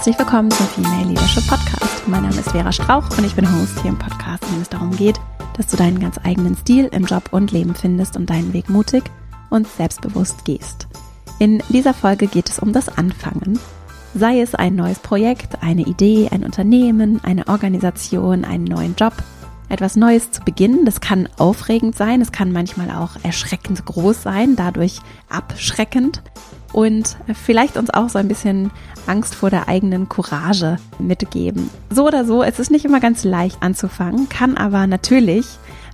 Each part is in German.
Herzlich willkommen zum Female Leadership Podcast. Mein Name ist Vera Strauch und ich bin Host hier im Podcast, in dem es darum geht, dass du deinen ganz eigenen Stil im Job und Leben findest und deinen Weg mutig und selbstbewusst gehst. In dieser Folge geht es um das Anfangen. Sei es ein neues Projekt, eine Idee, ein Unternehmen, eine Organisation, einen neuen Job, etwas Neues zu beginnen. Das kann aufregend sein, es kann manchmal auch erschreckend groß sein, dadurch abschreckend und vielleicht uns auch so ein bisschen Angst vor der eigenen Courage mitgeben. So oder so, es ist nicht immer ganz leicht anzufangen, kann aber natürlich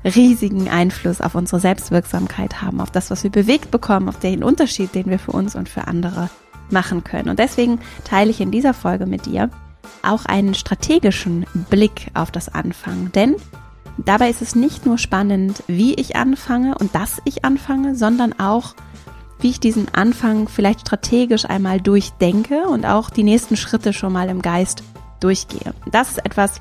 riesigen Einfluss auf unsere Selbstwirksamkeit haben, auf das, was wir bewegt bekommen, auf den Unterschied, den wir für uns und für andere machen können. Und deswegen teile ich in dieser Folge mit dir auch einen strategischen Blick auf das Anfangen. Denn dabei ist es nicht nur spannend, wie ich anfange und dass ich anfange, sondern auch, wie ich diesen Anfang vielleicht strategisch einmal durchdenke und auch die nächsten Schritte schon mal im Geist durchgehe. Das ist etwas,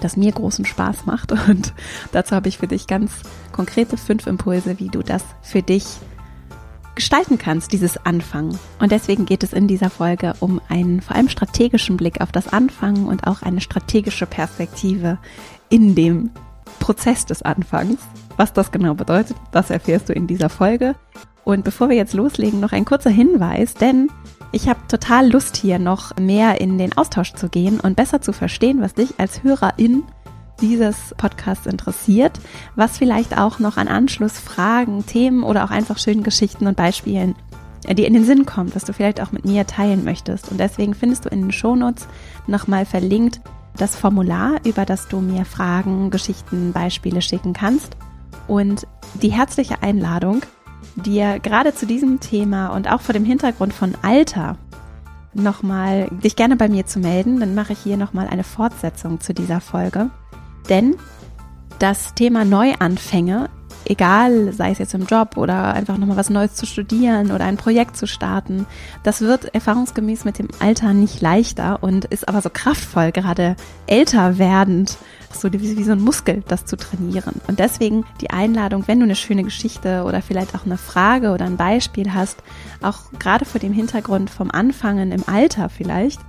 das mir großen Spaß macht und dazu habe ich für dich ganz konkrete fünf Impulse, wie du das für dich gestalten kannst, dieses Anfangen. Und deswegen geht es in dieser Folge um einen vor allem strategischen Blick auf das Anfangen und auch eine strategische Perspektive in dem Prozess des Anfangs. Was das genau bedeutet, das erfährst du in dieser Folge. Und bevor wir jetzt loslegen, noch ein kurzer Hinweis, denn ich habe total Lust hier noch mehr in den Austausch zu gehen und besser zu verstehen, was dich als Hörerin dieses Podcasts interessiert, was vielleicht auch noch an Anschlussfragen, Themen oder auch einfach schönen Geschichten und Beispielen dir in den Sinn kommt, was du vielleicht auch mit mir teilen möchtest. Und deswegen findest du in den Shownotes nochmal verlinkt das Formular, über das du mir Fragen, Geschichten, Beispiele schicken kannst und die herzliche Einladung, dir gerade zu diesem Thema und auch vor dem Hintergrund von Alter nochmal dich gerne bei mir zu melden. Dann mache ich hier nochmal eine Fortsetzung zu dieser Folge. Denn das Thema Neuanfänge, egal, sei es jetzt im Job oder einfach nochmal was Neues zu studieren oder ein Projekt zu starten, das wird erfahrungsgemäß mit dem Alter nicht leichter und ist aber so kraftvoll, gerade älter werdend so wie, wie so ein Muskel, das zu trainieren. Und deswegen die Einladung, wenn du eine schöne Geschichte oder vielleicht auch eine Frage oder ein Beispiel hast, auch gerade vor dem Hintergrund vom Anfangen im Alter vielleicht,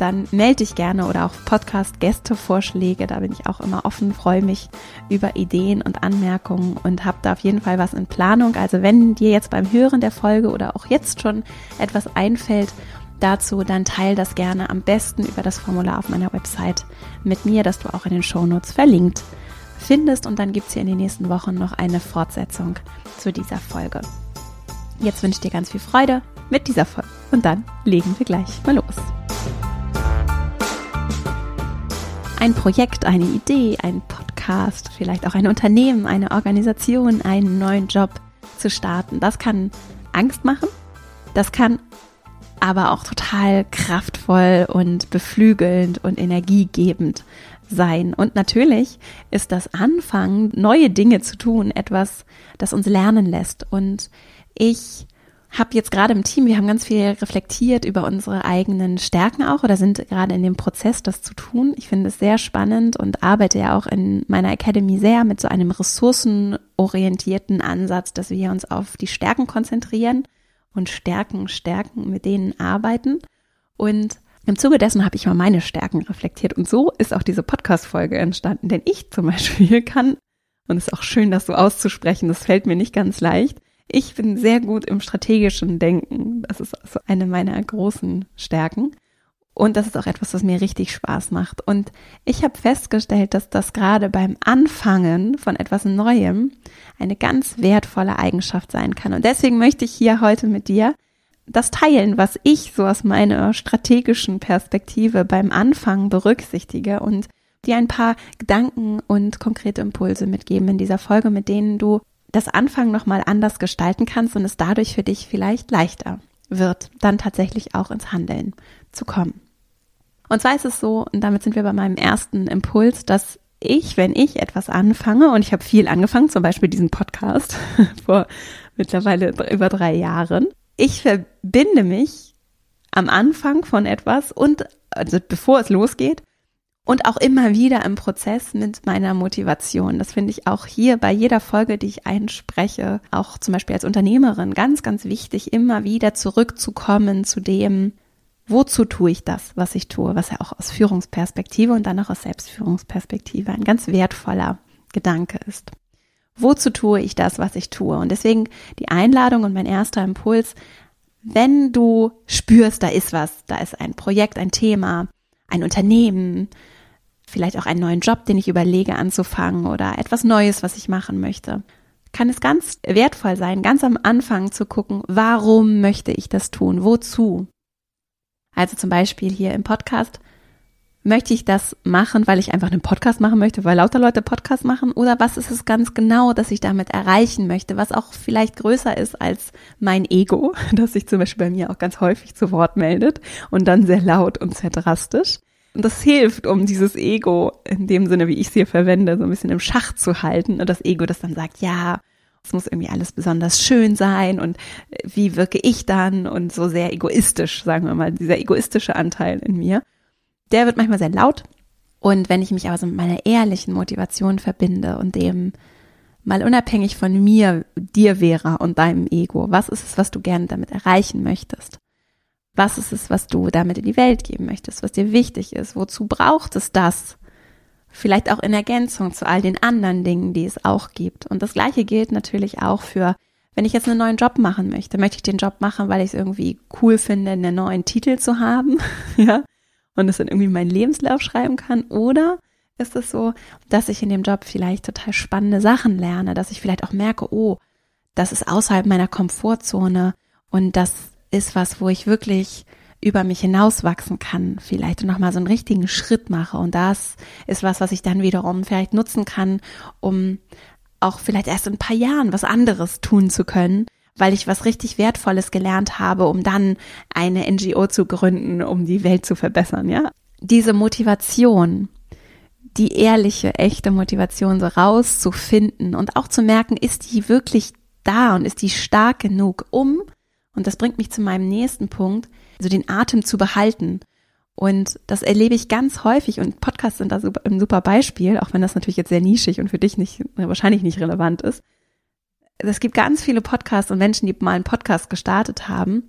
dann melde dich gerne oder auch Podcast-Gäste-Vorschläge. Da bin ich auch immer offen, freue mich über Ideen und Anmerkungen und habe da auf jeden Fall was in Planung. Also wenn dir jetzt beim Hören der Folge oder auch jetzt schon etwas einfällt dazu, dann teile das gerne am besten über das Formular auf meiner Website mit mir, das du auch in den Shownotes verlinkt findest. Und dann gibt es hier in den nächsten Wochen noch eine Fortsetzung zu dieser Folge. Jetzt wünsche ich dir ganz viel Freude mit dieser Folge. Und dann legen wir gleich mal los. Ein Projekt, eine Idee, ein Podcast, vielleicht auch ein Unternehmen, eine Organisation, einen neuen Job zu starten, das kann Angst machen. Das kann aber auch total kraftvoll und beflügelnd und energiegebend sein. Und natürlich ist das Anfangen, neue Dinge zu tun, etwas, das uns lernen lässt. Und ich habe jetzt gerade im Team, wir haben ganz viel reflektiert über unsere eigenen Stärken auch oder sind gerade in dem Prozess, das zu tun. Ich finde es sehr spannend und arbeite ja auch in meiner Academy sehr mit so einem ressourcenorientierten Ansatz, dass wir uns auf die Stärken konzentrieren und Stärken stärken, mit denen arbeiten. Und im Zuge dessen habe ich mal meine Stärken reflektiert. Und so ist auch diese Podcast-Folge entstanden. Denn ich zum Beispiel kann, und es ist auch schön, das so auszusprechen, das fällt mir nicht ganz leicht. Ich bin sehr gut im strategischen Denken. Das ist also eine meiner großen Stärken. Und das ist auch etwas, was mir richtig Spaß macht. Und ich habe festgestellt, dass das gerade beim Anfangen von etwas Neuem eine ganz wertvolle Eigenschaft sein kann. Und deswegen möchte ich hier heute mit dir das teilen, was ich so aus meiner strategischen Perspektive beim Anfangen berücksichtige und dir ein paar Gedanken und konkrete Impulse mitgeben in dieser Folge, mit denen du das Anfangen nochmal anders gestalten kannst und es dadurch für dich vielleicht leichter wird, dann tatsächlich auch ins Handeln zu kommen. Und zwar ist es so, und damit sind wir bei meinem ersten Impuls, dass ich, wenn ich etwas anfange, und ich habe viel angefangen, zum Beispiel diesen Podcast vor mittlerweile über drei Jahren, ich verbinde mich am Anfang von etwas und, also bevor es losgeht, und auch immer wieder im Prozess mit meiner Motivation. Das finde ich auch hier bei jeder Folge, die ich einspreche, auch zum Beispiel als Unternehmerin ganz, ganz wichtig, immer wieder zurückzukommen zu dem, wozu tue ich das, was ich tue, was ja auch aus Führungsperspektive und dann auch aus Selbstführungsperspektive ein ganz wertvoller Gedanke ist. Wozu tue ich das, was ich tue? Und deswegen die Einladung und mein erster Impuls, wenn du spürst, da ist was, da ist ein Projekt, ein Thema, ein Unternehmen, vielleicht auch einen neuen Job, den ich überlege anzufangen oder etwas Neues, was ich machen möchte, kann es ganz wertvoll sein, ganz am Anfang zu gucken, warum möchte ich das tun? Wozu? Also zum Beispiel hier im Podcast, möchte ich das machen, weil ich einfach einen Podcast machen möchte, weil lauter Leute Podcast machen? Oder was ist es ganz genau, dass ich damit erreichen möchte, was auch vielleicht größer ist als mein Ego, das sich zum Beispiel bei mir auch ganz häufig zu Wort meldet und dann sehr laut und sehr drastisch. Und das hilft, um dieses Ego in dem Sinne, wie ich es hier verwende, so ein bisschen im Schach zu halten. Und das Ego, das dann sagt, ja, es muss irgendwie alles besonders schön sein und äh, wie wirke ich dann und so sehr egoistisch, sagen wir mal, dieser egoistische Anteil in mir. Der wird manchmal sehr laut. Und wenn ich mich aber so mit meiner ehrlichen Motivation verbinde und dem mal unabhängig von mir, dir wäre und deinem Ego, was ist es, was du gerne damit erreichen möchtest? Was ist es, was du damit in die Welt geben möchtest, was dir wichtig ist? Wozu braucht es das? Vielleicht auch in Ergänzung zu all den anderen Dingen, die es auch gibt. Und das Gleiche gilt natürlich auch für, wenn ich jetzt einen neuen Job machen möchte. Möchte ich den Job machen, weil ich es irgendwie cool finde, einen neuen Titel zu haben? ja. Und es dann irgendwie meinen Lebenslauf schreiben kann? Oder ist es so, dass ich in dem Job vielleicht total spannende Sachen lerne, dass ich vielleicht auch merke, oh, das ist außerhalb meiner Komfortzone und das ist was, wo ich wirklich über mich hinauswachsen kann, vielleicht nochmal so einen richtigen Schritt mache. Und das ist was, was ich dann wiederum vielleicht nutzen kann, um auch vielleicht erst in ein paar Jahren was anderes tun zu können, weil ich was richtig Wertvolles gelernt habe, um dann eine NGO zu gründen, um die Welt zu verbessern, ja. Diese Motivation, die ehrliche, echte Motivation so rauszufinden und auch zu merken, ist die wirklich da und ist die stark genug, um und das bringt mich zu meinem nächsten Punkt, also den Atem zu behalten. Und das erlebe ich ganz häufig und Podcasts sind da super, ein super Beispiel, auch wenn das natürlich jetzt sehr nischig und für dich nicht, wahrscheinlich nicht relevant ist. Es gibt ganz viele Podcasts und Menschen, die mal einen Podcast gestartet haben.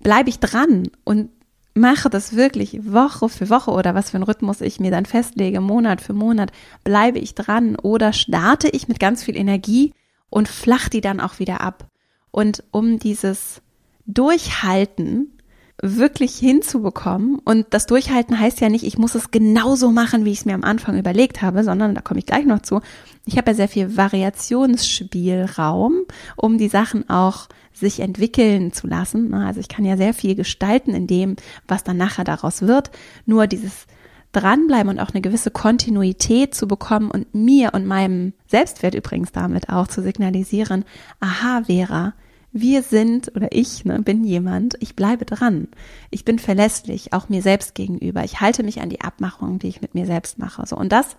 Bleibe ich dran und mache das wirklich Woche für Woche oder was für einen Rhythmus ich mir dann festlege, Monat für Monat, bleibe ich dran oder starte ich mit ganz viel Energie und flach die dann auch wieder ab. Und um dieses Durchhalten wirklich hinzubekommen. Und das Durchhalten heißt ja nicht, ich muss es genauso machen, wie ich es mir am Anfang überlegt habe, sondern da komme ich gleich noch zu. Ich habe ja sehr viel Variationsspielraum, um die Sachen auch sich entwickeln zu lassen. Also ich kann ja sehr viel gestalten in dem, was dann nachher daraus wird. Nur dieses dranbleiben und auch eine gewisse Kontinuität zu bekommen und mir und meinem Selbstwert übrigens damit auch zu signalisieren, aha, Vera, wir sind oder ich ne, bin jemand, ich bleibe dran. Ich bin verlässlich, auch mir selbst gegenüber. Ich halte mich an die Abmachungen, die ich mit mir selbst mache. So und das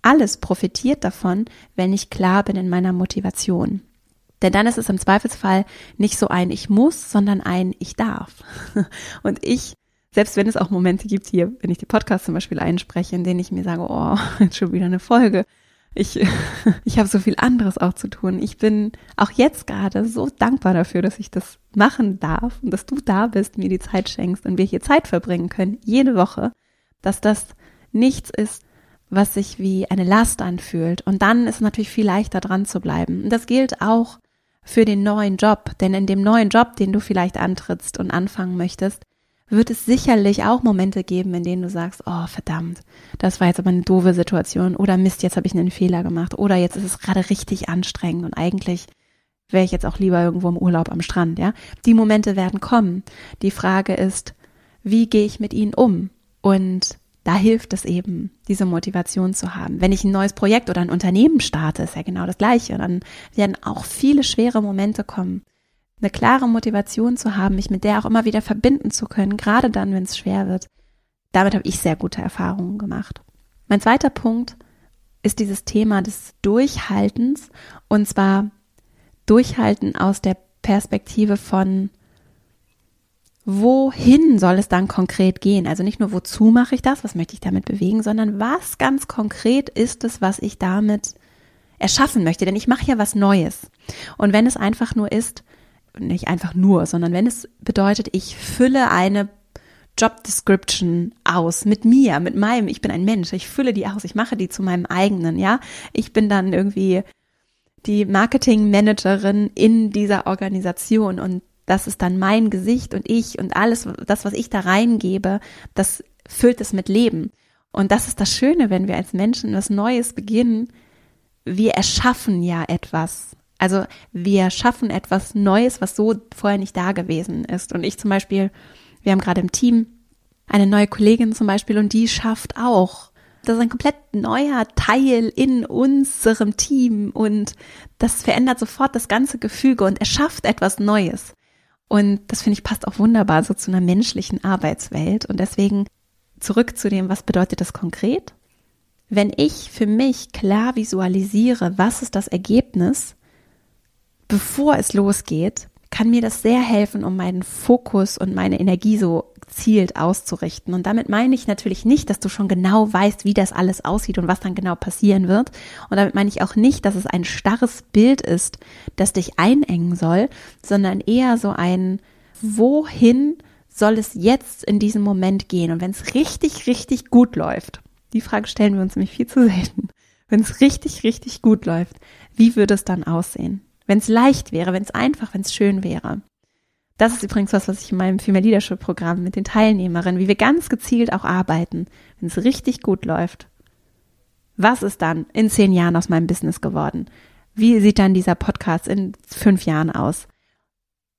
alles profitiert davon, wenn ich klar bin in meiner Motivation. Denn dann ist es im Zweifelsfall nicht so ein Ich muss, sondern ein Ich darf. Und ich, selbst wenn es auch Momente gibt hier, wenn ich die Podcast zum Beispiel einspreche, in denen ich mir sage, oh, jetzt schon wieder eine Folge, ich, ich habe so viel anderes auch zu tun. Ich bin auch jetzt gerade so dankbar dafür, dass ich das machen darf und dass du da bist, mir die Zeit schenkst und wir hier Zeit verbringen können, jede Woche, dass das nichts ist, was sich wie eine Last anfühlt. Und dann ist natürlich viel leichter dran zu bleiben. Und das gilt auch für den neuen Job, denn in dem neuen Job, den du vielleicht antrittst und anfangen möchtest, wird es sicherlich auch Momente geben, in denen du sagst, oh verdammt, das war jetzt aber eine doofe Situation oder Mist, jetzt habe ich einen Fehler gemacht oder jetzt ist es gerade richtig anstrengend und eigentlich wäre ich jetzt auch lieber irgendwo im Urlaub am Strand, ja? Die Momente werden kommen. Die Frage ist, wie gehe ich mit ihnen um? Und da hilft es eben, diese Motivation zu haben. Wenn ich ein neues Projekt oder ein Unternehmen starte, ist ja genau das Gleiche. Dann werden auch viele schwere Momente kommen eine klare Motivation zu haben, mich mit der auch immer wieder verbinden zu können, gerade dann, wenn es schwer wird. Damit habe ich sehr gute Erfahrungen gemacht. Mein zweiter Punkt ist dieses Thema des Durchhaltens und zwar Durchhalten aus der Perspektive von wohin soll es dann konkret gehen? Also nicht nur wozu mache ich das, was möchte ich damit bewegen, sondern was ganz konkret ist es, was ich damit erschaffen möchte, denn ich mache ja was Neues. Und wenn es einfach nur ist, nicht einfach nur, sondern wenn es bedeutet, ich fülle eine Job Description aus mit mir, mit meinem, ich bin ein Mensch, ich fülle die aus, ich mache die zu meinem eigenen, ja. Ich bin dann irgendwie die Marketing Managerin in dieser Organisation und das ist dann mein Gesicht und ich und alles, das, was ich da reingebe, das füllt es mit Leben. Und das ist das Schöne, wenn wir als Menschen was Neues beginnen. Wir erschaffen ja etwas. Also wir schaffen etwas Neues, was so vorher nicht da gewesen ist. Und ich zum Beispiel, wir haben gerade im Team eine neue Kollegin zum Beispiel und die schafft auch. Das ist ein komplett neuer Teil in unserem Team und das verändert sofort das ganze Gefüge und erschafft etwas Neues. Und das finde ich passt auch wunderbar so zu einer menschlichen Arbeitswelt. Und deswegen zurück zu dem, was bedeutet das konkret? Wenn ich für mich klar visualisiere, was ist das Ergebnis, bevor es losgeht, kann mir das sehr helfen, um meinen Fokus und meine Energie so gezielt auszurichten. Und damit meine ich natürlich nicht, dass du schon genau weißt, wie das alles aussieht und was dann genau passieren wird. Und damit meine ich auch nicht, dass es ein starres Bild ist, das dich einengen soll, sondern eher so ein, wohin soll es jetzt in diesem Moment gehen? Und wenn es richtig, richtig gut läuft, die Frage stellen wir uns nämlich viel zu selten. Wenn es richtig, richtig gut läuft, wie würde es dann aussehen? Wenn es leicht wäre, wenn es einfach, wenn es schön wäre. Das ist übrigens was, was ich in meinem Female Leadership Programm mit den Teilnehmerinnen, wie wir ganz gezielt auch arbeiten, wenn es richtig gut läuft. Was ist dann in zehn Jahren aus meinem Business geworden? Wie sieht dann dieser Podcast in fünf Jahren aus?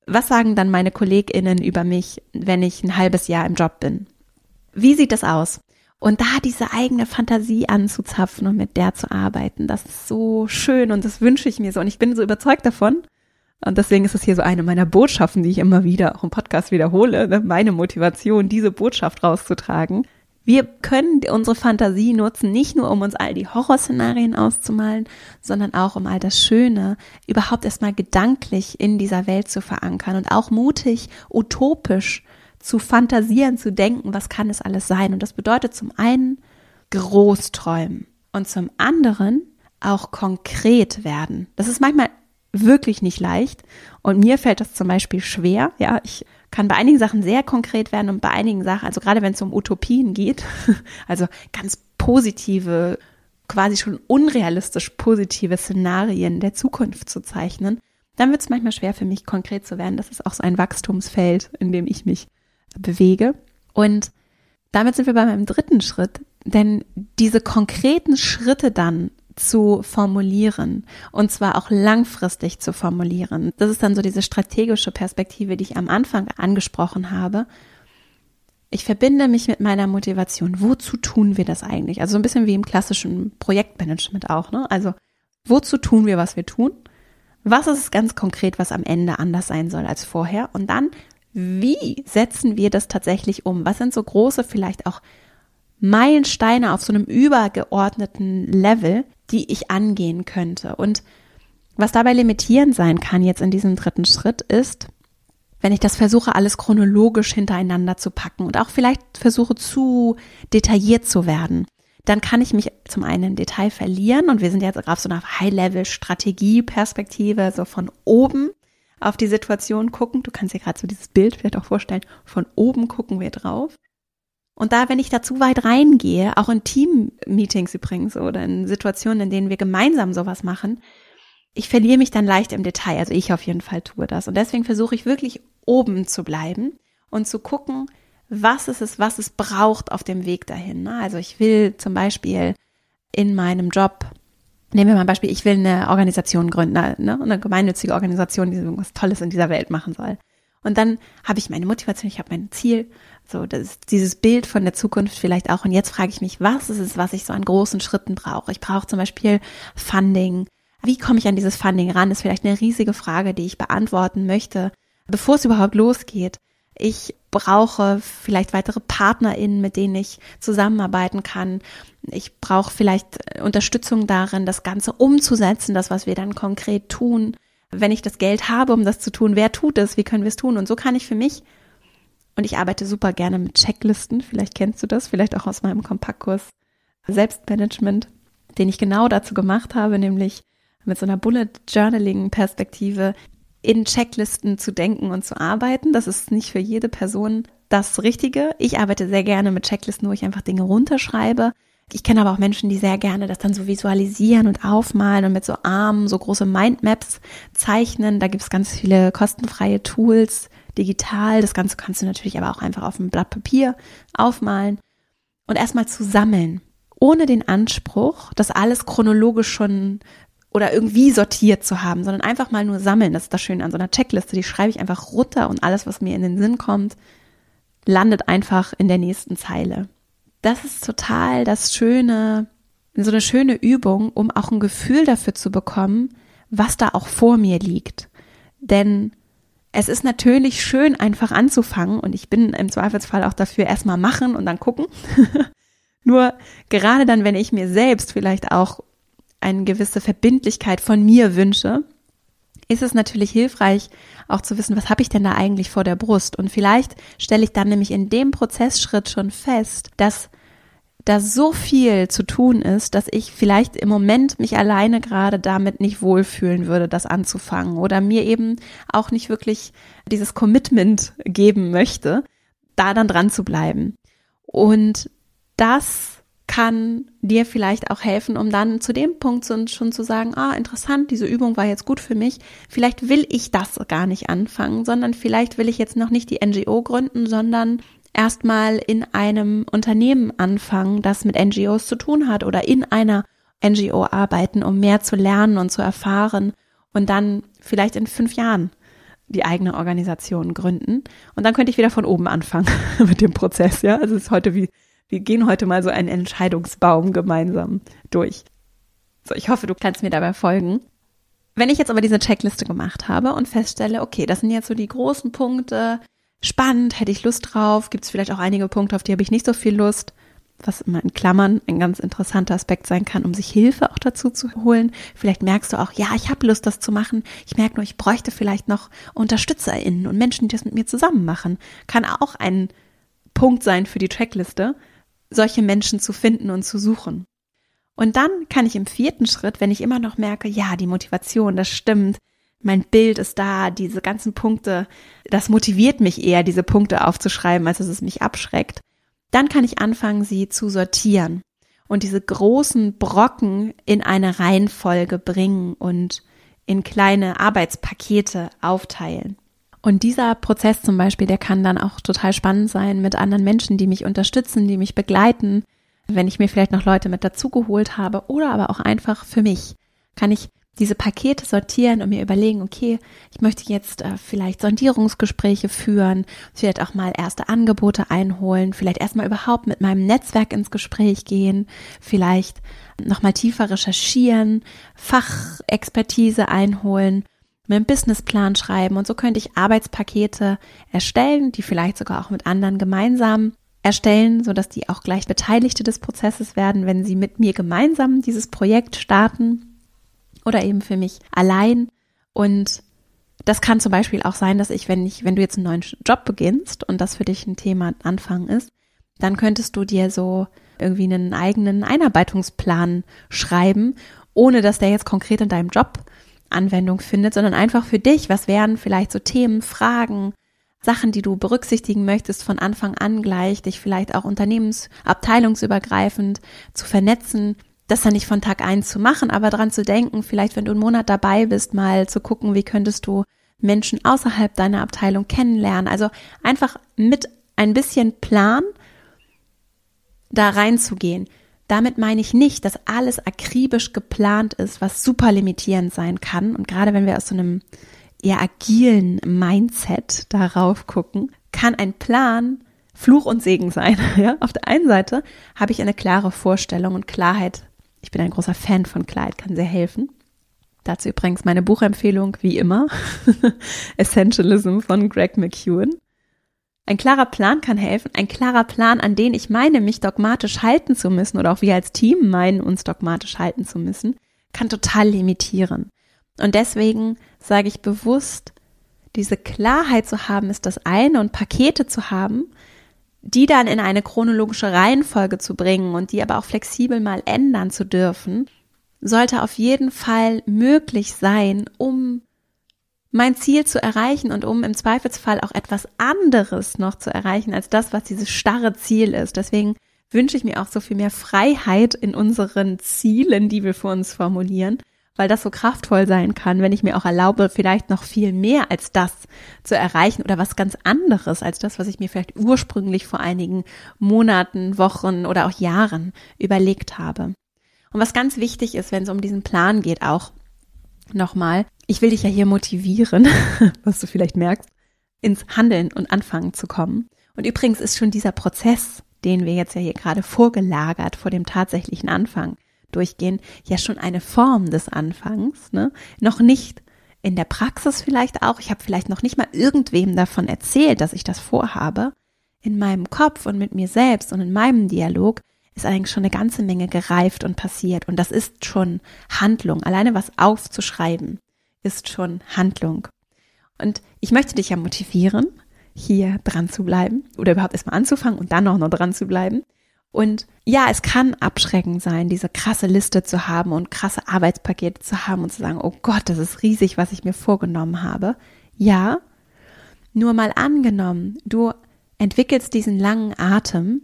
Was sagen dann meine KollegInnen über mich, wenn ich ein halbes Jahr im Job bin? Wie sieht das aus? Und da diese eigene Fantasie anzuzapfen und mit der zu arbeiten, das ist so schön und das wünsche ich mir so. Und ich bin so überzeugt davon. Und deswegen ist es hier so eine meiner Botschaften, die ich immer wieder auch im Podcast wiederhole, ne? meine Motivation, diese Botschaft rauszutragen. Wir können unsere Fantasie nutzen, nicht nur um uns all die Horrorszenarien auszumalen, sondern auch um all das Schöne überhaupt erstmal gedanklich in dieser Welt zu verankern und auch mutig, utopisch zu fantasieren, zu denken, was kann es alles sein. Und das bedeutet zum einen Großträumen und zum anderen auch konkret werden. Das ist manchmal wirklich nicht leicht und mir fällt das zum Beispiel schwer. Ja, ich kann bei einigen Sachen sehr konkret werden und bei einigen Sachen, also gerade wenn es um Utopien geht, also ganz positive, quasi schon unrealistisch positive Szenarien der Zukunft zu zeichnen, dann wird es manchmal schwer für mich konkret zu werden. Das ist auch so ein Wachstumsfeld, in dem ich mich bewege. Und damit sind wir bei meinem dritten Schritt, denn diese konkreten Schritte dann zu formulieren und zwar auch langfristig zu formulieren. Das ist dann so diese strategische Perspektive, die ich am Anfang angesprochen habe. Ich verbinde mich mit meiner Motivation. Wozu tun wir das eigentlich? Also so ein bisschen wie im klassischen Projektmanagement auch. Ne? Also wozu tun wir, was wir tun? Was ist es ganz konkret, was am Ende anders sein soll als vorher? Und dann, wie setzen wir das tatsächlich um? Was sind so große, vielleicht auch Meilensteine auf so einem übergeordneten Level, die ich angehen könnte. Und was dabei limitierend sein kann jetzt in diesem dritten Schritt ist, wenn ich das versuche, alles chronologisch hintereinander zu packen und auch vielleicht versuche zu detailliert zu werden, dann kann ich mich zum einen im Detail verlieren und wir sind jetzt auf so einer High-Level-Strategie-Perspektive, so von oben auf die Situation gucken. Du kannst dir gerade so dieses Bild vielleicht auch vorstellen, von oben gucken wir drauf. Und da, wenn ich da zu weit reingehe, auch in Team-Meetings übrigens oder in Situationen, in denen wir gemeinsam sowas machen, ich verliere mich dann leicht im Detail. Also ich auf jeden Fall tue das. Und deswegen versuche ich wirklich oben zu bleiben und zu gucken, was ist es, was es braucht auf dem Weg dahin. Also ich will zum Beispiel in meinem Job, nehmen wir mal ein Beispiel, ich will eine Organisation gründen, ne? eine gemeinnützige Organisation, die irgendwas Tolles in dieser Welt machen soll. Und dann habe ich meine Motivation, ich habe mein Ziel, so das, dieses Bild von der Zukunft vielleicht auch. Und jetzt frage ich mich, was ist es, was ich so an großen Schritten brauche? Ich brauche zum Beispiel Funding. Wie komme ich an dieses Funding ran? Ist vielleicht eine riesige Frage, die ich beantworten möchte, bevor es überhaupt losgeht. Ich brauche vielleicht weitere PartnerInnen, mit denen ich zusammenarbeiten kann. Ich brauche vielleicht Unterstützung darin, das Ganze umzusetzen, das, was wir dann konkret tun wenn ich das Geld habe, um das zu tun, wer tut es, wie können wir es tun? Und so kann ich für mich, und ich arbeite super gerne mit Checklisten, vielleicht kennst du das, vielleicht auch aus meinem Kompaktkurs Selbstmanagement, den ich genau dazu gemacht habe, nämlich mit so einer Bullet Journaling Perspektive in Checklisten zu denken und zu arbeiten. Das ist nicht für jede Person das Richtige. Ich arbeite sehr gerne mit Checklisten, wo ich einfach Dinge runterschreibe. Ich kenne aber auch Menschen, die sehr gerne das dann so visualisieren und aufmalen und mit so Armen so große Mindmaps zeichnen. Da gibt es ganz viele kostenfreie Tools, digital. Das Ganze kannst du natürlich aber auch einfach auf einem Blatt Papier aufmalen und erstmal zu sammeln, ohne den Anspruch, das alles chronologisch schon oder irgendwie sortiert zu haben, sondern einfach mal nur sammeln. Das ist das Schöne an so einer Checkliste. Die schreibe ich einfach runter und alles, was mir in den Sinn kommt, landet einfach in der nächsten Zeile. Das ist total das Schöne, so eine schöne Übung, um auch ein Gefühl dafür zu bekommen, was da auch vor mir liegt. Denn es ist natürlich schön, einfach anzufangen und ich bin im Zweifelsfall auch dafür erstmal machen und dann gucken. Nur gerade dann, wenn ich mir selbst vielleicht auch eine gewisse Verbindlichkeit von mir wünsche, ist es natürlich hilfreich, auch zu wissen, was habe ich denn da eigentlich vor der Brust? Und vielleicht stelle ich dann nämlich in dem Prozessschritt schon fest, dass da so viel zu tun ist, dass ich vielleicht im Moment mich alleine gerade damit nicht wohlfühlen würde, das anzufangen oder mir eben auch nicht wirklich dieses Commitment geben möchte, da dann dran zu bleiben. Und das kann dir vielleicht auch helfen, um dann zu dem Punkt schon zu sagen, ah, interessant, diese Übung war jetzt gut für mich. Vielleicht will ich das gar nicht anfangen, sondern vielleicht will ich jetzt noch nicht die NGO gründen, sondern erstmal in einem Unternehmen anfangen, das mit NGOs zu tun hat oder in einer NGO arbeiten, um mehr zu lernen und zu erfahren und dann vielleicht in fünf Jahren die eigene Organisation gründen. Und dann könnte ich wieder von oben anfangen mit dem Prozess, ja. Also es ist heute wie, wir gehen heute mal so einen Entscheidungsbaum gemeinsam durch. So, ich hoffe, du kannst mir dabei folgen. Wenn ich jetzt aber diese Checkliste gemacht habe und feststelle, okay, das sind jetzt so die großen Punkte, spannend, hätte ich Lust drauf, gibt es vielleicht auch einige Punkte, auf die habe ich nicht so viel Lust, was immer in Klammern ein ganz interessanter Aspekt sein kann, um sich Hilfe auch dazu zu holen. Vielleicht merkst du auch, ja, ich habe Lust, das zu machen. Ich merke nur, ich bräuchte vielleicht noch UnterstützerInnen und Menschen, die das mit mir zusammen machen. Kann auch ein Punkt sein für die Trackliste, solche Menschen zu finden und zu suchen. Und dann kann ich im vierten Schritt, wenn ich immer noch merke, ja, die Motivation, das stimmt, mein Bild ist da, diese ganzen Punkte, das motiviert mich eher, diese Punkte aufzuschreiben, als dass es mich abschreckt. Dann kann ich anfangen, sie zu sortieren und diese großen Brocken in eine Reihenfolge bringen und in kleine Arbeitspakete aufteilen. Und dieser Prozess zum Beispiel, der kann dann auch total spannend sein mit anderen Menschen, die mich unterstützen, die mich begleiten. Wenn ich mir vielleicht noch Leute mit dazugeholt habe oder aber auch einfach für mich, kann ich diese Pakete sortieren und mir überlegen, okay, ich möchte jetzt äh, vielleicht Sondierungsgespräche führen, vielleicht auch mal erste Angebote einholen, vielleicht erstmal überhaupt mit meinem Netzwerk ins Gespräch gehen, vielleicht nochmal tiefer recherchieren, Fachexpertise einholen, mir einen Businessplan schreiben und so könnte ich Arbeitspakete erstellen, die vielleicht sogar auch mit anderen gemeinsam erstellen, so dass die auch gleich Beteiligte des Prozesses werden, wenn sie mit mir gemeinsam dieses Projekt starten oder eben für mich allein. Und das kann zum Beispiel auch sein, dass ich, wenn ich, wenn du jetzt einen neuen Job beginnst und das für dich ein Thema Anfang ist, dann könntest du dir so irgendwie einen eigenen Einarbeitungsplan schreiben, ohne dass der jetzt konkret in deinem Job Anwendung findet, sondern einfach für dich. Was wären vielleicht so Themen, Fragen, Sachen, die du berücksichtigen möchtest von Anfang an gleich, dich vielleicht auch unternehmensabteilungsübergreifend zu vernetzen, das dann nicht von Tag eins zu machen, aber dran zu denken, vielleicht wenn du einen Monat dabei bist, mal zu gucken, wie könntest du Menschen außerhalb deiner Abteilung kennenlernen. Also einfach mit ein bisschen Plan da reinzugehen. Damit meine ich nicht, dass alles akribisch geplant ist, was super limitierend sein kann. Und gerade wenn wir aus so einem eher agilen Mindset darauf gucken, kann ein Plan Fluch und Segen sein. Ja? Auf der einen Seite habe ich eine klare Vorstellung und Klarheit ich bin ein großer Fan von Kleid, kann sehr helfen. Dazu übrigens meine Buchempfehlung, wie immer, Essentialism von Greg McEwen. Ein klarer Plan kann helfen, ein klarer Plan, an den ich meine, mich dogmatisch halten zu müssen oder auch wir als Team meinen, uns dogmatisch halten zu müssen, kann total limitieren. Und deswegen sage ich bewusst, diese Klarheit zu haben ist das eine und Pakete zu haben, die dann in eine chronologische Reihenfolge zu bringen und die aber auch flexibel mal ändern zu dürfen, sollte auf jeden Fall möglich sein, um mein Ziel zu erreichen und um im Zweifelsfall auch etwas anderes noch zu erreichen als das, was dieses starre Ziel ist. Deswegen wünsche ich mir auch so viel mehr Freiheit in unseren Zielen, die wir für uns formulieren, weil das so kraftvoll sein kann, wenn ich mir auch erlaube, vielleicht noch viel mehr als das zu erreichen oder was ganz anderes als das, was ich mir vielleicht ursprünglich vor einigen Monaten, Wochen oder auch Jahren überlegt habe. Und was ganz wichtig ist, wenn es um diesen Plan geht, auch nochmal, ich will dich ja hier motivieren, was du vielleicht merkst, ins Handeln und Anfangen zu kommen. Und übrigens ist schon dieser Prozess, den wir jetzt ja hier gerade vorgelagert vor dem tatsächlichen Anfang durchgehen, ja schon eine Form des Anfangs, ne? Noch nicht in der Praxis vielleicht auch. Ich habe vielleicht noch nicht mal irgendwem davon erzählt, dass ich das vorhabe. In meinem Kopf und mit mir selbst und in meinem Dialog ist eigentlich schon eine ganze Menge gereift und passiert. Und das ist schon Handlung. Alleine was aufzuschreiben ist schon Handlung. Und ich möchte dich ja motivieren, hier dran zu bleiben oder überhaupt erstmal anzufangen und dann auch noch dran zu bleiben. Und ja, es kann abschreckend sein, diese krasse Liste zu haben und krasse Arbeitspakete zu haben und zu sagen, oh Gott, das ist riesig, was ich mir vorgenommen habe. Ja, nur mal angenommen, du entwickelst diesen langen Atem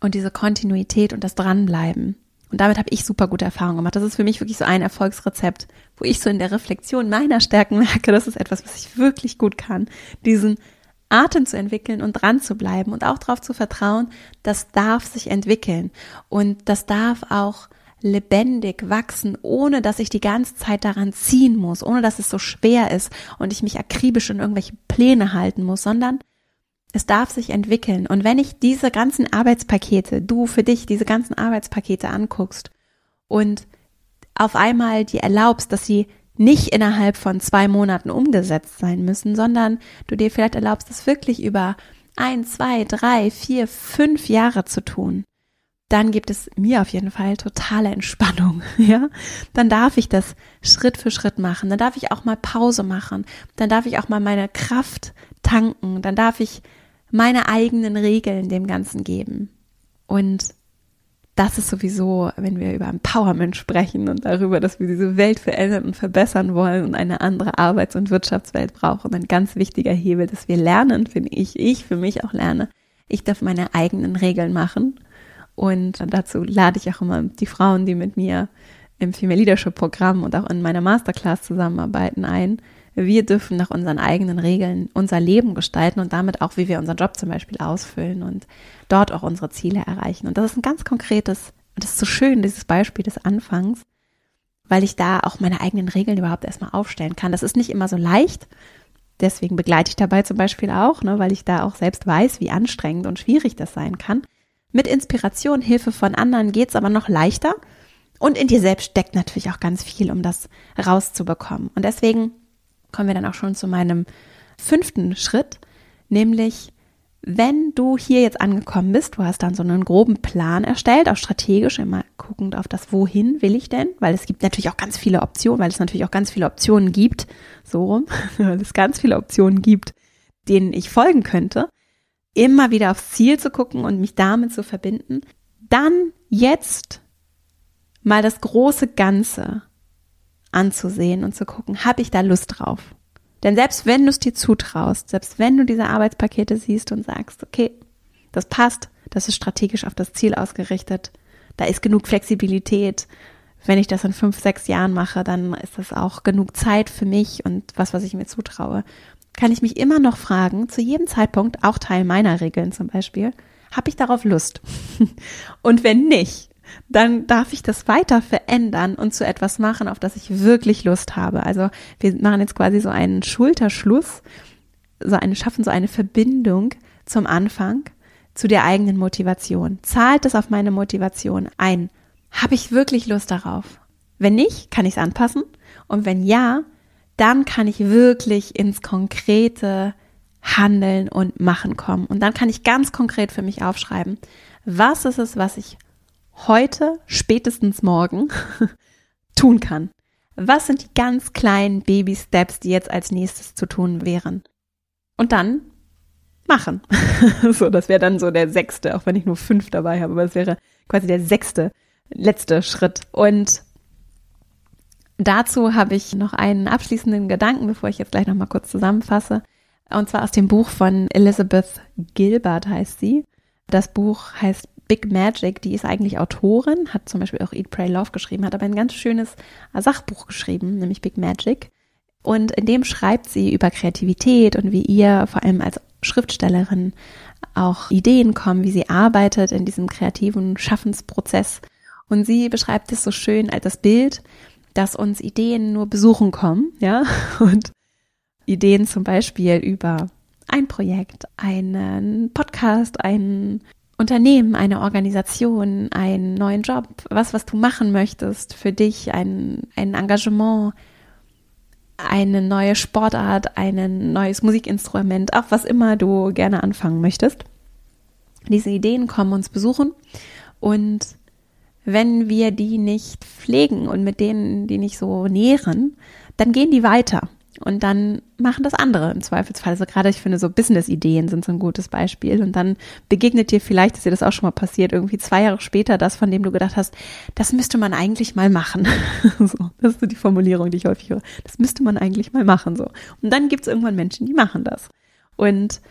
und diese Kontinuität und das Dranbleiben. Und damit habe ich super gute Erfahrungen gemacht. Das ist für mich wirklich so ein Erfolgsrezept, wo ich so in der Reflexion meiner Stärken merke, das ist etwas, was ich wirklich gut kann. Diesen Atem zu entwickeln und dran zu bleiben und auch darauf zu vertrauen, das darf sich entwickeln und das darf auch lebendig wachsen, ohne dass ich die ganze Zeit daran ziehen muss, ohne dass es so schwer ist und ich mich akribisch in irgendwelche Pläne halten muss, sondern es darf sich entwickeln. Und wenn ich diese ganzen Arbeitspakete, du für dich diese ganzen Arbeitspakete anguckst und auf einmal dir erlaubst, dass sie nicht innerhalb von zwei Monaten umgesetzt sein müssen, sondern du dir vielleicht erlaubst, es wirklich über ein, zwei, drei, vier, fünf Jahre zu tun, dann gibt es mir auf jeden Fall totale Entspannung, ja. Dann darf ich das Schritt für Schritt machen. Dann darf ich auch mal Pause machen. Dann darf ich auch mal meine Kraft tanken. Dann darf ich meine eigenen Regeln dem Ganzen geben. Und das ist sowieso, wenn wir über Empowerment sprechen und darüber, dass wir diese Welt verändern und verbessern wollen und eine andere Arbeits- und Wirtschaftswelt brauchen, ein ganz wichtiger Hebel, dass wir lernen, finde ich, ich für mich auch lerne. Ich darf meine eigenen Regeln machen. Und dazu lade ich auch immer die Frauen, die mit mir im Female Leadership Programm und auch in meiner Masterclass zusammenarbeiten, ein, wir dürfen nach unseren eigenen Regeln unser Leben gestalten und damit auch, wie wir unseren Job zum Beispiel ausfüllen und dort auch unsere Ziele erreichen. Und das ist ein ganz konkretes, und das ist so schön, dieses Beispiel des Anfangs, weil ich da auch meine eigenen Regeln überhaupt erstmal aufstellen kann. Das ist nicht immer so leicht. Deswegen begleite ich dabei zum Beispiel auch, ne, weil ich da auch selbst weiß, wie anstrengend und schwierig das sein kann. Mit Inspiration, Hilfe von anderen geht's aber noch leichter. Und in dir selbst steckt natürlich auch ganz viel, um das rauszubekommen. Und deswegen kommen wir dann auch schon zu meinem fünften Schritt, nämlich wenn du hier jetzt angekommen bist, du hast dann so einen groben Plan erstellt, auch strategisch, immer guckend auf das, wohin will ich denn, weil es gibt natürlich auch ganz viele Optionen, weil es natürlich auch ganz viele Optionen gibt, so rum, weil es ganz viele Optionen gibt, denen ich folgen könnte, immer wieder aufs Ziel zu gucken und mich damit zu verbinden, dann jetzt mal das große Ganze anzusehen und zu gucken, habe ich da Lust drauf? Denn selbst wenn du es dir zutraust, selbst wenn du diese Arbeitspakete siehst und sagst, okay, das passt, das ist strategisch auf das Ziel ausgerichtet, da ist genug Flexibilität, wenn ich das in fünf, sechs Jahren mache, dann ist das auch genug Zeit für mich und was, was ich mir zutraue. Kann ich mich immer noch fragen, zu jedem Zeitpunkt, auch Teil meiner Regeln zum Beispiel, habe ich darauf Lust? und wenn nicht, dann darf ich das weiter verändern und zu etwas machen, auf das ich wirklich Lust habe. Also wir machen jetzt quasi so einen Schulterschluss, so eine, schaffen so eine Verbindung zum Anfang, zu der eigenen Motivation. Zahlt es auf meine Motivation ein? Habe ich wirklich Lust darauf? Wenn nicht, kann ich es anpassen. Und wenn ja, dann kann ich wirklich ins konkrete Handeln und Machen kommen. Und dann kann ich ganz konkret für mich aufschreiben, was ist es, was ich heute, spätestens morgen, tun kann. Was sind die ganz kleinen Baby-Steps, die jetzt als nächstes zu tun wären? Und dann machen. so, das wäre dann so der sechste, auch wenn ich nur fünf dabei habe, aber es wäre quasi der sechste, letzte Schritt. Und Dazu habe ich noch einen abschließenden Gedanken, bevor ich jetzt gleich noch mal kurz zusammenfasse. Und zwar aus dem Buch von Elizabeth Gilbert heißt sie. Das Buch heißt Big Magic. Die ist eigentlich Autorin, hat zum Beispiel auch Eat, Pray, Love geschrieben, hat aber ein ganz schönes Sachbuch geschrieben, nämlich Big Magic. Und in dem schreibt sie über Kreativität und wie ihr vor allem als Schriftstellerin auch Ideen kommen, wie sie arbeitet in diesem kreativen Schaffensprozess. Und sie beschreibt es so schön als das Bild, dass uns Ideen nur besuchen kommen, ja, und Ideen zum Beispiel über ein Projekt, einen Podcast, ein Unternehmen, eine Organisation, einen neuen Job, was, was du machen möchtest für dich, ein, ein Engagement, eine neue Sportart, ein neues Musikinstrument, auch was immer du gerne anfangen möchtest. Diese Ideen kommen uns besuchen und wenn wir die nicht pflegen und mit denen die nicht so nähren, dann gehen die weiter und dann machen das andere im Zweifelsfall. Also gerade ich finde so Business-Ideen sind so ein gutes Beispiel und dann begegnet dir vielleicht, ist dir das auch schon mal passiert, irgendwie zwei Jahre später das, von dem du gedacht hast, das müsste man eigentlich mal machen. so, das ist so die Formulierung, die ich häufig höre. Das müsste man eigentlich mal machen, so. Und dann gibt es irgendwann Menschen, die machen das. Und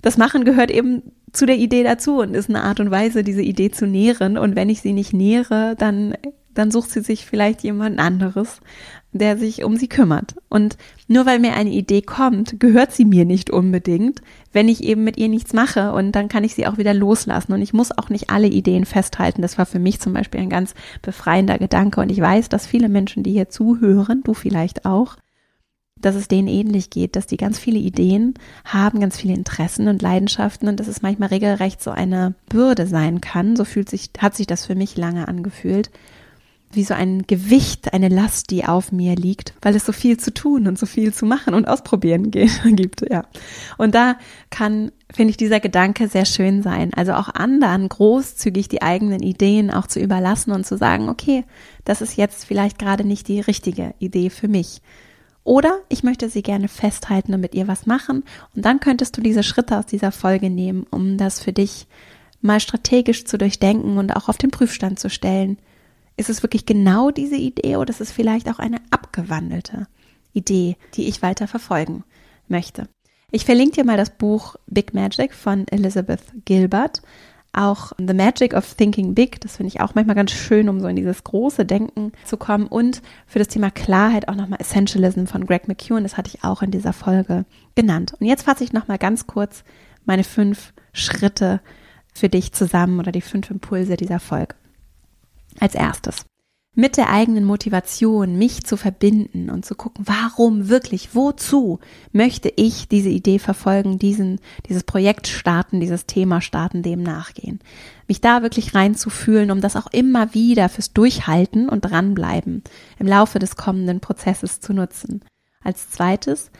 das Machen gehört eben zu der Idee dazu und ist eine Art und Weise, diese Idee zu nähren. Und wenn ich sie nicht nähere, dann, dann sucht sie sich vielleicht jemand anderes, der sich um sie kümmert. Und nur weil mir eine Idee kommt, gehört sie mir nicht unbedingt, wenn ich eben mit ihr nichts mache. Und dann kann ich sie auch wieder loslassen. Und ich muss auch nicht alle Ideen festhalten. Das war für mich zum Beispiel ein ganz befreiender Gedanke. Und ich weiß, dass viele Menschen, die hier zuhören, du vielleicht auch, dass es denen ähnlich geht, dass die ganz viele Ideen haben, ganz viele Interessen und Leidenschaften und dass es manchmal regelrecht so eine Bürde sein kann. So fühlt sich, hat sich das für mich lange angefühlt. Wie so ein Gewicht, eine Last, die auf mir liegt, weil es so viel zu tun und so viel zu machen und ausprobieren gibt, ja. Und da kann, finde ich, dieser Gedanke sehr schön sein. Also auch anderen großzügig die eigenen Ideen auch zu überlassen und zu sagen, okay, das ist jetzt vielleicht gerade nicht die richtige Idee für mich oder ich möchte sie gerne festhalten und mit ihr was machen. Und dann könntest du diese Schritte aus dieser Folge nehmen, um das für dich mal strategisch zu durchdenken und auch auf den Prüfstand zu stellen. Ist es wirklich genau diese Idee oder ist es vielleicht auch eine abgewandelte Idee, die ich weiter verfolgen möchte? Ich verlinke dir mal das Buch Big Magic von Elizabeth Gilbert auch The Magic of Thinking Big, das finde ich auch manchmal ganz schön, um so in dieses große Denken zu kommen. Und für das Thema Klarheit auch nochmal Essentialism von Greg McEwen, das hatte ich auch in dieser Folge genannt. Und jetzt fasse ich nochmal ganz kurz meine fünf Schritte für dich zusammen oder die fünf Impulse dieser Folge. Als erstes mit der eigenen Motivation, mich zu verbinden und zu gucken, warum wirklich, wozu möchte ich diese Idee verfolgen, diesen, dieses Projekt starten, dieses Thema starten, dem nachgehen. Mich da wirklich reinzufühlen, um das auch immer wieder fürs Durchhalten und dranbleiben im Laufe des kommenden Prozesses zu nutzen. Als zweites,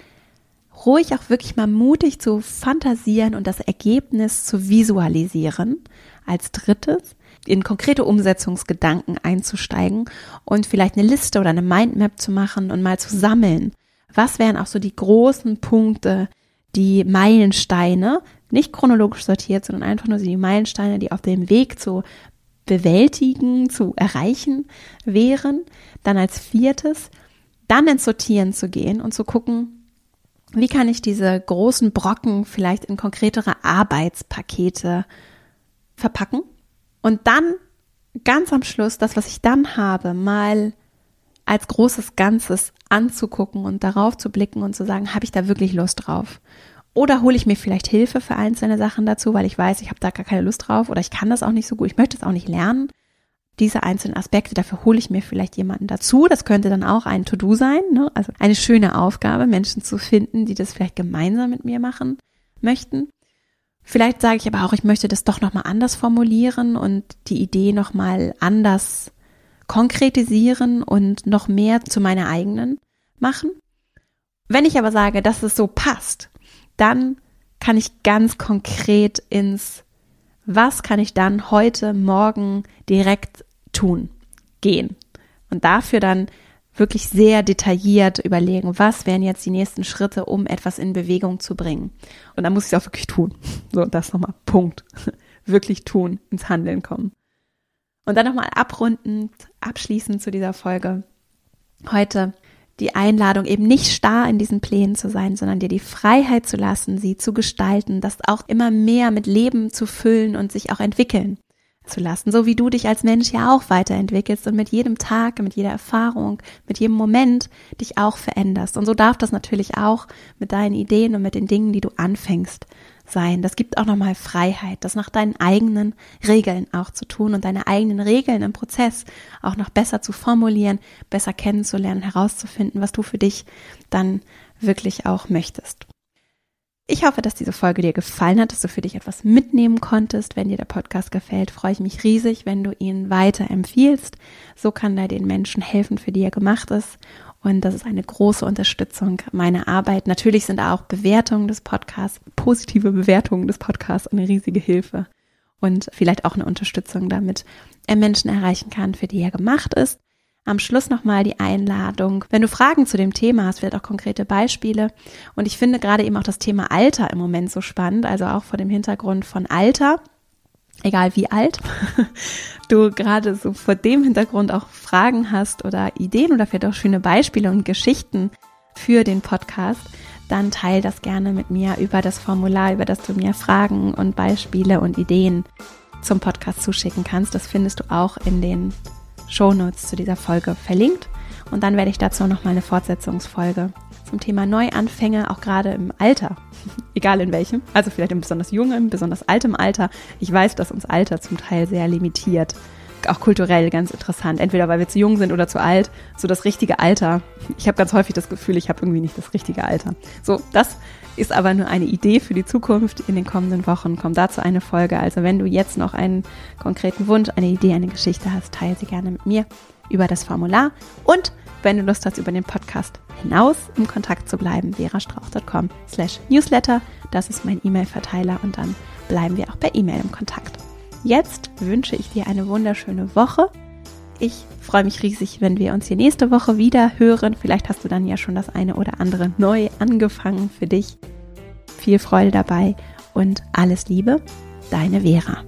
ruhig auch wirklich mal mutig zu fantasieren und das Ergebnis zu visualisieren. Als drittes, in konkrete Umsetzungsgedanken einzusteigen und vielleicht eine Liste oder eine Mindmap zu machen und mal zu sammeln. Was wären auch so die großen Punkte, die Meilensteine, nicht chronologisch sortiert, sondern einfach nur die Meilensteine, die auf dem Weg zu bewältigen, zu erreichen wären. Dann als viertes, dann ins Sortieren zu gehen und zu gucken, wie kann ich diese großen Brocken vielleicht in konkretere Arbeitspakete verpacken und dann ganz am Schluss das, was ich dann habe, mal als großes Ganzes anzugucken und darauf zu blicken und zu sagen, habe ich da wirklich Lust drauf? Oder hole ich mir vielleicht Hilfe für einzelne Sachen dazu, weil ich weiß, ich habe da gar keine Lust drauf oder ich kann das auch nicht so gut, ich möchte es auch nicht lernen. Diese einzelnen Aspekte, dafür hole ich mir vielleicht jemanden dazu. Das könnte dann auch ein To-Do sein, ne? also eine schöne Aufgabe, Menschen zu finden, die das vielleicht gemeinsam mit mir machen möchten. Vielleicht sage ich aber auch, ich möchte das doch nochmal anders formulieren und die Idee nochmal anders konkretisieren und noch mehr zu meiner eigenen machen. Wenn ich aber sage, dass es so passt, dann kann ich ganz konkret ins, was kann ich dann heute, morgen direkt tun, gehen. Und dafür dann wirklich sehr detailliert überlegen, was wären jetzt die nächsten Schritte, um etwas in Bewegung zu bringen. Und dann muss ich es auch wirklich tun. So, das nochmal. Punkt. Wirklich tun, ins Handeln kommen. Und dann nochmal abrundend, abschließend zu dieser Folge. heute die Einladung, eben nicht starr in diesen Plänen zu sein, sondern dir die Freiheit zu lassen, sie zu gestalten, das auch immer mehr mit Leben zu füllen und sich auch entwickeln zu lassen, so wie du dich als Mensch ja auch weiterentwickelst und mit jedem Tag, mit jeder Erfahrung, mit jedem Moment dich auch veränderst. Und so darf das natürlich auch mit deinen Ideen und mit den Dingen, die du anfängst, sein. Das gibt auch nochmal Freiheit, das nach deinen eigenen Regeln auch zu tun und deine eigenen Regeln im Prozess auch noch besser zu formulieren, besser kennenzulernen, herauszufinden, was du für dich dann wirklich auch möchtest. Ich hoffe, dass diese Folge dir gefallen hat, dass du für dich etwas mitnehmen konntest. Wenn dir der Podcast gefällt, freue ich mich riesig, wenn du ihn weiter empfiehlst. So kann er den Menschen helfen, für die er gemacht ist. Und das ist eine große Unterstützung meiner Arbeit. Natürlich sind auch Bewertungen des Podcasts, positive Bewertungen des Podcasts eine riesige Hilfe. Und vielleicht auch eine Unterstützung, damit er Menschen erreichen kann, für die er gemacht ist. Am Schluss nochmal die Einladung. Wenn du Fragen zu dem Thema hast, vielleicht auch konkrete Beispiele. Und ich finde gerade eben auch das Thema Alter im Moment so spannend, also auch vor dem Hintergrund von Alter, egal wie alt, du gerade so vor dem Hintergrund auch Fragen hast oder Ideen oder vielleicht auch schöne Beispiele und Geschichten für den Podcast, dann teile das gerne mit mir über das Formular, über das du mir Fragen und Beispiele und Ideen zum Podcast zuschicken kannst. Das findest du auch in den Shownotes zu dieser Folge verlinkt. Und dann werde ich dazu nochmal eine Fortsetzungsfolge zum Thema Neuanfänge, auch gerade im Alter, egal in welchem, also vielleicht im besonders jungen, besonders altem Alter. Ich weiß, dass uns Alter zum Teil sehr limitiert. Auch kulturell ganz interessant. Entweder weil wir zu jung sind oder zu alt. So das richtige Alter. Ich habe ganz häufig das Gefühl, ich habe irgendwie nicht das richtige Alter. So, das ist aber nur eine Idee für die Zukunft. In den kommenden Wochen kommt dazu eine Folge. Also wenn du jetzt noch einen konkreten Wunsch, eine Idee, eine Geschichte hast, teile sie gerne mit mir über das Formular. Und wenn du Lust hast, über den Podcast hinaus im Kontakt zu bleiben, verastrauch.com slash newsletter. Das ist mein E-Mail-Verteiler und dann bleiben wir auch per E-Mail im Kontakt. Jetzt wünsche ich dir eine wunderschöne Woche ich freue mich riesig, wenn wir uns hier nächste Woche wieder hören. Vielleicht hast du dann ja schon das eine oder andere neu angefangen für dich. Viel Freude dabei und alles Liebe, deine Vera.